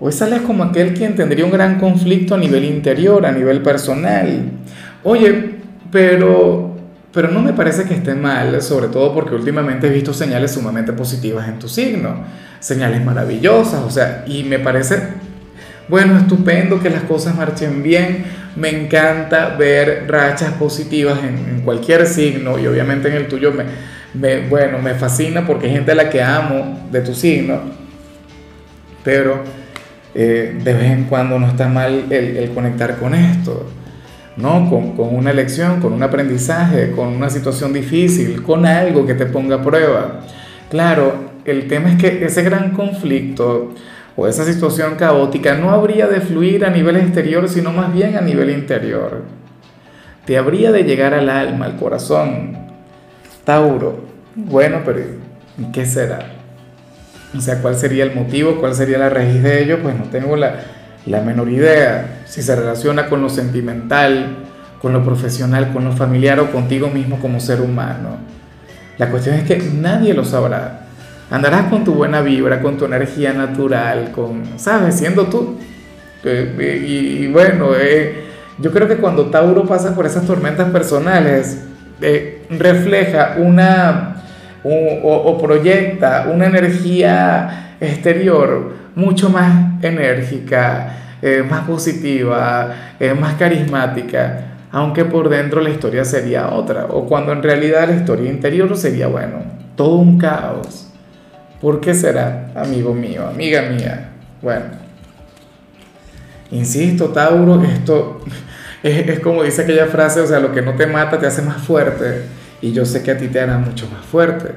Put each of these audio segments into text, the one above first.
Hoy sales como aquel quien tendría un gran conflicto a nivel interior, a nivel personal. Oye, pero, pero no me parece que esté mal, sobre todo porque últimamente he visto señales sumamente positivas en tu signo, señales maravillosas, o sea, y me parece, bueno, estupendo que las cosas marchen bien. Me encanta ver rachas positivas en, en cualquier signo y obviamente en el tuyo me, me, bueno, me fascina porque hay gente a la que amo de tu signo, pero eh, de vez en cuando no está mal el, conectar con esto, ¿no? Con, una lección, con un aprendizaje, con una situación difícil, con algo que te ponga a prueba. Claro, el tema es que ese gran conflicto o esa situación caótica no habría de fluir a nivel exterior, sino más bien a nivel interior. Te habría de llegar al alma, al corazón. Tauro, bueno, pero ¿qué será? O sea, ¿cuál sería el motivo? ¿Cuál sería la raíz de ello? Pues no tengo la, la menor idea. Si se relaciona con lo sentimental, con lo profesional, con lo familiar o contigo mismo como ser humano. La cuestión es que nadie lo sabrá. Andarás con tu buena vibra, con tu energía natural, con, ¿sabes? Siendo tú. Eh, eh, y, bueno, eh, yo creo que cuando Tauro pasa por esas tormentas personales, refleja una o, proyecta una energía exterior mucho más enérgica, eh, más positiva, eh, más carismática, aunque por dentro la historia sería otra, o cuando en realidad la historia interior sería, bueno, todo un caos. ¿Por qué será, amigo mío, amiga mía? Bueno, insisto, Tauro, esto es, es como dice aquella frase, o sea, lo que no te mata te hace más fuerte. Y yo sé que a ti te hará mucho más fuerte.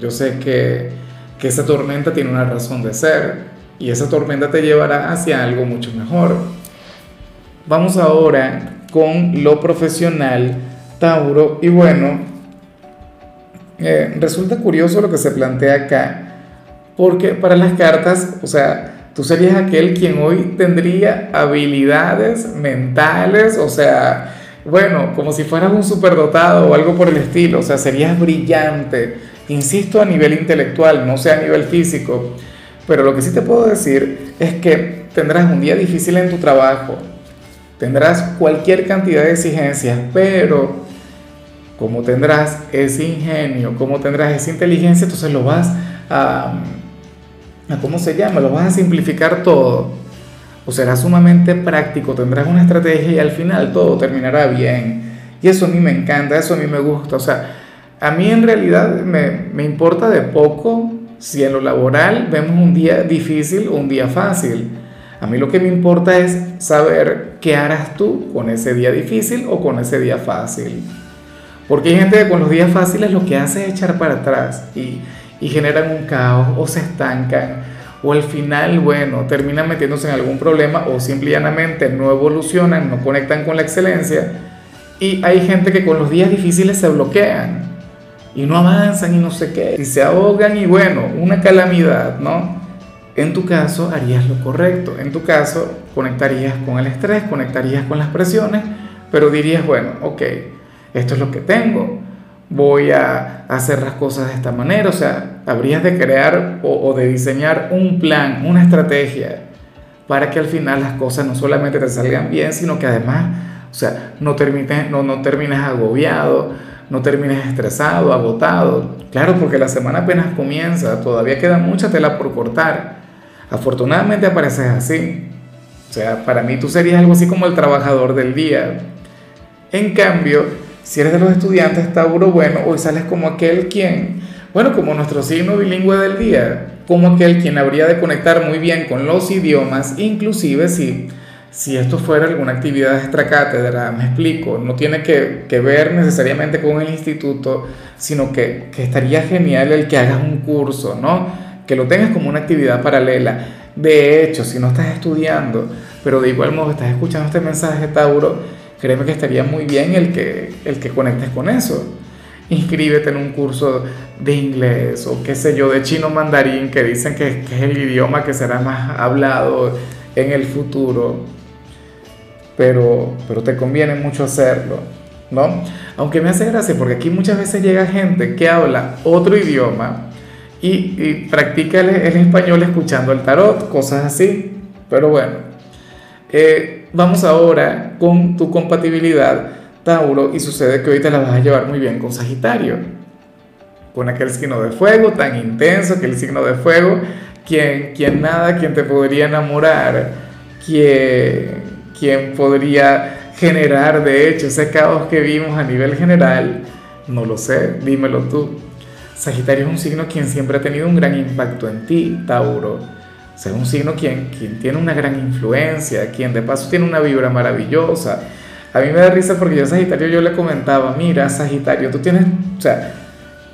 Yo sé que, que esa tormenta tiene una razón de ser y esa tormenta te llevará hacia algo mucho mejor. Vamos ahora con lo profesional, Tauro. Y bueno, eh, resulta curioso lo que se plantea acá, porque para las cartas, o sea, tú serías aquel quien hoy tendría habilidades mentales, o sea, bueno, como si fueras un superdotado o algo por el estilo, o sea, serías brillante, insisto, a nivel intelectual, no sea a nivel físico, pero lo que sí te puedo decir es que tendrás un día difícil en tu trabajo, tendrás cualquier cantidad de exigencias, pero como tendrás ese ingenio, como tendrás esa inteligencia, entonces lo vas a, a ¿cómo se llama? Lo vas a simplificar todo o será sumamente práctico, tendrás una estrategia y al final todo terminará bien. Y eso a mí me encanta, eso a mí me gusta. O sea, a mí en realidad me, me importa de poco si en lo laboral vemos un día difícil o un día fácil. A mí lo que me importa es saber qué harás tú con ese día difícil o con ese día fácil. Porque hay gente que con los días fáciles lo que hace es echar para atrás y, y generan un caos o se estancan o al final, bueno, terminan metiéndose en algún problema o simplemente no evolucionan, no conectan con la excelencia. Y hay gente que con los días difíciles se bloquean y no avanzan y no sé qué, y se ahogan y bueno, una calamidad, ¿no? En tu caso harías lo correcto, en tu caso conectarías con el estrés, conectarías con las presiones, pero dirías, bueno, ok, esto es lo que tengo, voy a hacer las cosas de esta manera. O sea, habrías de crear o, de diseñar un plan, una estrategia, para que al final las cosas no solamente te salgan bien, sino que además, o sea, no termines, no, no termines agobiado, no termines estresado, agotado. Claro, porque la semana apenas comienza, todavía queda mucha tela por cortar. Afortunadamente apareces así. O sea, para mí tú serías algo así como el trabajador del día. En cambio, si eres de los estudiantes Tauro, bueno, hoy sales como aquel quien, bueno, como nuestro signo bilingüe del día, como aquel quien habría de conectar muy bien con los idiomas, inclusive si, si esto fuera alguna actividad extracátedra, me explico, no tiene que, que ver necesariamente con el instituto, sino que, que estaría genial el que hagas un curso, ¿no? Que lo tengas como una actividad paralela De hecho, si no estás estudiando, pero de igual modo estás escuchando este mensaje, Tauro, créeme que estaría muy bien el que, el que conectes con eso. Inscríbete en un curso de inglés o qué sé yo, de chino mandarín, que dicen que, que es el idioma que será más hablado en el futuro. Pero, pero te conviene mucho hacerlo, ¿no? Aunque me hace gracia porque aquí muchas veces llega gente que habla otro idioma y, practica el, español escuchando el tarot, cosas así. Pero bueno, eh, vamos ahora con tu compatibilidad, Tauro, y sucede que hoy te la vas a llevar muy bien con Sagitario, con aquel signo de fuego tan intenso, que el signo de fuego, quien, quien nada, quien te podría enamorar, quien, quien podría generar, de hecho, ese caos que vimos a nivel general, no lo sé, dímelo tú. Sagitario es un signo quien siempre ha tenido un gran impacto en ti, Tauro. Un signo quien, quien tiene una gran influencia, quien de paso tiene una vibra maravillosa. A mí me da risa porque yo a Sagitario yo le comentaba, mira, Sagitario, tú tienes, o sea,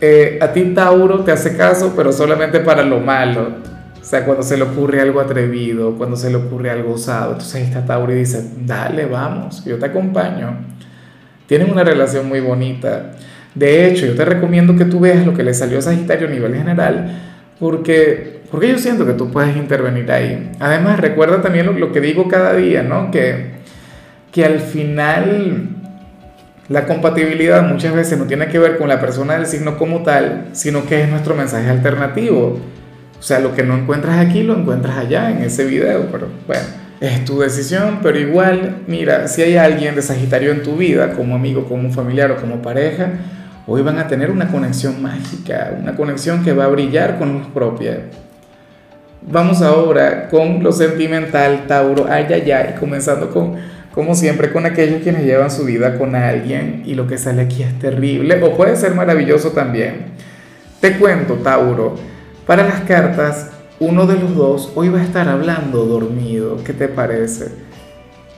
eh, a ti Tauro te hace caso, pero solamente para lo malo. O sea, cuando se le ocurre algo atrevido, cuando se le ocurre algo osado. Entonces ahí está Tauro y dice, dale, vamos, yo te acompaño. Tienen una relación muy bonita. De hecho, yo te recomiendo que tú veas lo que le salió a Sagitario a nivel general, porque, porque yo siento que tú puedes intervenir ahí. Además, recuerda también lo, que digo cada día, ¿no? Que, que al final la compatibilidad muchas veces no tiene que ver con la persona del signo como tal, sino que es nuestro mensaje alternativo. O sea, lo que no encuentras aquí lo encuentras allá en ese video, pero bueno, es tu decisión, pero igual, mira, si hay alguien de Sagitario en tu vida, como amigo, como familiar o como pareja, hoy van a tener una conexión mágica, una conexión que va a brillar con luz propia. Vamos ahora con lo sentimental, Tauro, ay, ay, ay, comenzando con, como siempre, con aquellos quienes llevan su vida con alguien y lo que sale aquí es terrible o puede ser maravilloso también. Te cuento, Tauro, para las cartas, uno de los dos hoy va a estar hablando dormido. ¿Qué te parece?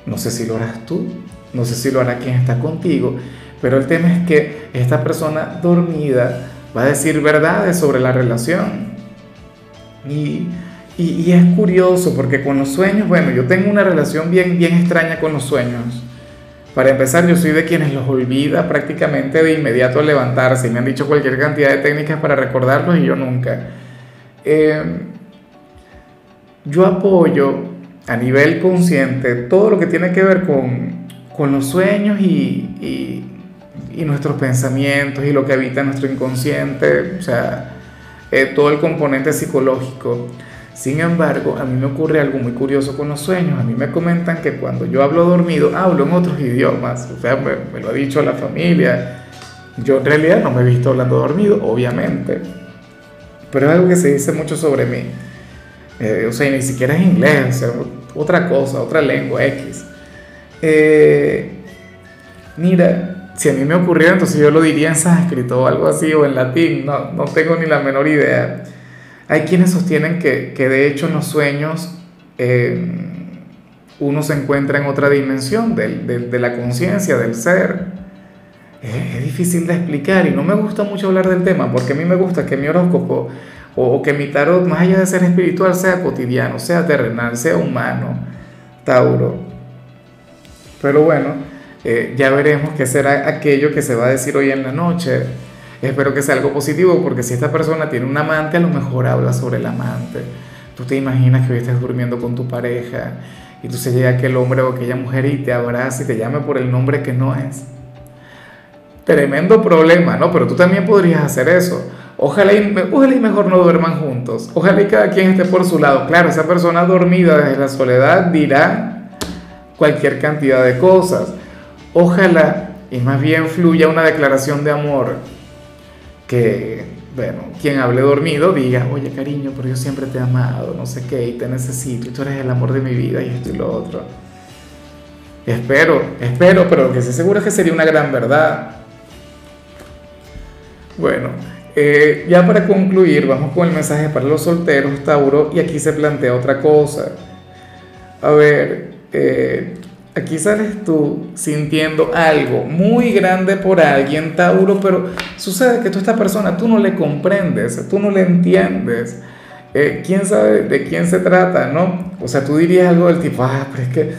No sé si lo harás tú, no sé si lo hará quien está contigo, pero el tema es que esta persona dormida va a decir verdades sobre la relación. Y, es curioso porque con los sueños, bueno, yo tengo una relación bien, bien extraña con los sueños. Para empezar, yo soy de quienes los olvida prácticamente de inmediato al levantarse. Y me han dicho cualquier cantidad de técnicas para recordarlos y yo nunca. Eh, yo apoyo a nivel consciente todo lo que tiene que ver con, con los sueños y, y nuestros pensamientos y lo que habita nuestro inconsciente, o sea, eh, todo el componente psicológico. Sin embargo, a mí me ocurre algo muy curioso con los sueños. A mí me comentan que cuando yo hablo dormido, hablo en otros idiomas. O sea, me, lo ha dicho la familia. Yo en realidad no me he visto hablando dormido, obviamente. Pero es algo que se dice mucho sobre mí. Eh, o sea, ni siquiera es inglés, o sea, otra cosa, otra lengua X. Eh, mira, si a mí me ocurrió, entonces yo lo diría en sánscrito o algo así, o en latín, no, no tengo ni la menor idea. Hay quienes sostienen que, que de hecho en los sueños eh, uno se encuentra en otra dimensión de, de, la conciencia, del ser. Es, difícil de explicar y no me gusta mucho hablar del tema porque a mí me gusta que mi horóscopo o, que mi tarot, más allá de ser espiritual, sea cotidiano, sea terrenal, sea humano, Tauro. Pero bueno, eh, ya veremos qué será aquello que se va a decir hoy en la noche. Espero que sea algo positivo, porque si esta persona tiene un amante, a lo mejor habla sobre el amante. Tú te imaginas que hoy estés durmiendo con tu pareja y se llega aquel hombre o aquella mujer y te abraza y te llame por el nombre que no es. Tremendo problema, ¿no? Pero tú también podrías hacer eso. Ojalá y, ojalá y mejor no duerman juntos. Ojalá y cada quien esté por su lado. Claro, esa persona dormida desde la soledad dirá cualquier cantidad de cosas. Ojalá y más bien fluya una declaración de amor que, bueno, quien hable dormido diga, oye cariño, pero yo siempre te he amado, no sé qué, y te necesito, y tú eres el amor de mi vida, y esto y lo otro. Espero, espero, pero lo que estoy seguro es que sería una gran verdad. Bueno, eh, ya para concluir, vamos con el mensaje para los solteros, Tauro, y aquí se plantea otra cosa. A ver, eh, Aquí sales tú sintiendo algo muy grande por alguien, Tauro, pero sucede que tú a esta persona tú no le comprendes, tú no le entiendes. eh, quién sabe de quién se trata, ¿no? O sea, tú dirías algo del tipo, ah, pero es que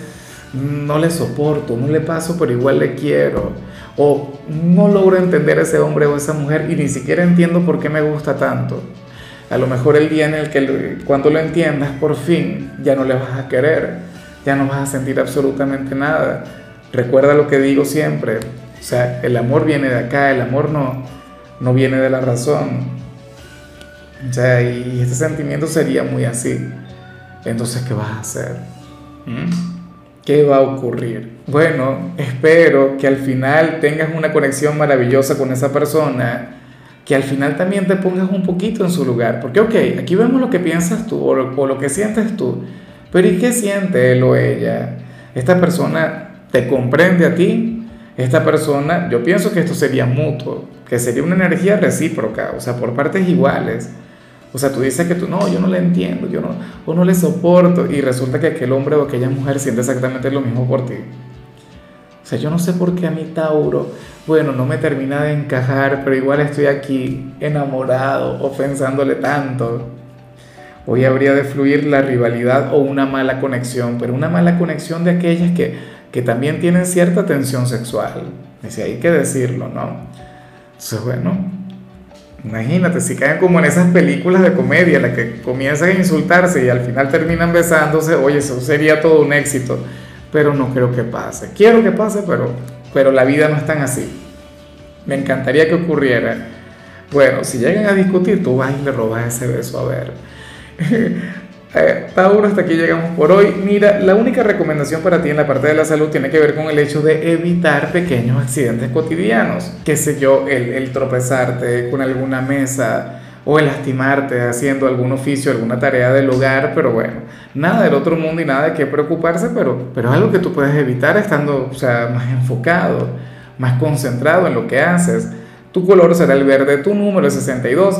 no le soporto, no le paso, pero igual le quiero. O no logro entender a ese hombre o esa mujer y ni siquiera entiendo por qué me gusta tanto. A lo mejor el día en el que cuando lo entiendas por fin ya no le vas a querer, ya no vas a sentir absolutamente nada. Recuerda lo que digo siempre, o sea, el amor viene de acá, el amor no, no viene de la razón. O sea, y este sentimiento sería muy así. Entonces, ¿qué vas a hacer? ¿Mm? ¿Qué va a ocurrir? Bueno, espero que al final tengas una conexión maravillosa con esa persona, que al final también te pongas un poquito en su lugar. Porque, ok, aquí vemos lo que piensas tú o lo, o lo que sientes tú, pero ¿y qué siente él o ella? Esta persona te comprende a ti, esta persona, yo pienso que esto sería mutuo, que sería una energía recíproca, o sea, por partes iguales. O sea, tú dices que tú, no, yo no le entiendo, yo no, o no le soporto, y resulta que aquel hombre o aquella mujer siente exactamente lo mismo por ti. O sea, yo no sé por qué a mí Tauro, bueno, no me termina de encajar, pero igual estoy aquí enamorado o pensándole tanto. Hoy habría de fluir la rivalidad o una mala conexión, pero una mala conexión de aquellas que, que también tienen cierta tensión sexual. Es hay que decirlo, ¿no? Entonces, bueno, Imagínate, si caen como en esas películas de comedia, las que comienzan a insultarse y al final terminan besándose, oye, eso sería todo un éxito. Pero no creo que pase. Quiero que pase, pero, pero la vida no es tan así. Me encantaría que ocurriera. Bueno, si llegan a discutir, tú vas y le robas ese beso a ver. Eh, Tauro, hasta aquí llegamos por hoy. Mira, la única recomendación para ti en la parte de la salud tiene que ver con el hecho de evitar pequeños accidentes cotidianos. Qué sé yo, el, el tropezarte con alguna mesa o el lastimarte haciendo algún oficio, alguna tarea del hogar, pero bueno, nada del otro mundo y nada de qué preocuparse, pero, pero es algo que tú puedes evitar estando o sea, más enfocado, más concentrado en lo que haces. Tu color será el verde, tu número es 62.